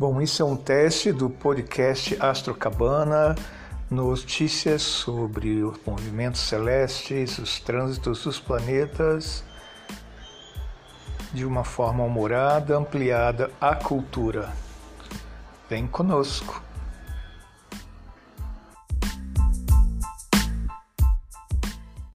Bom, isso é um teste do podcast Astrocabana, notícias sobre os movimentos celestes, os trânsitos dos planetas, de uma forma humorada, ampliada à cultura. Vem conosco.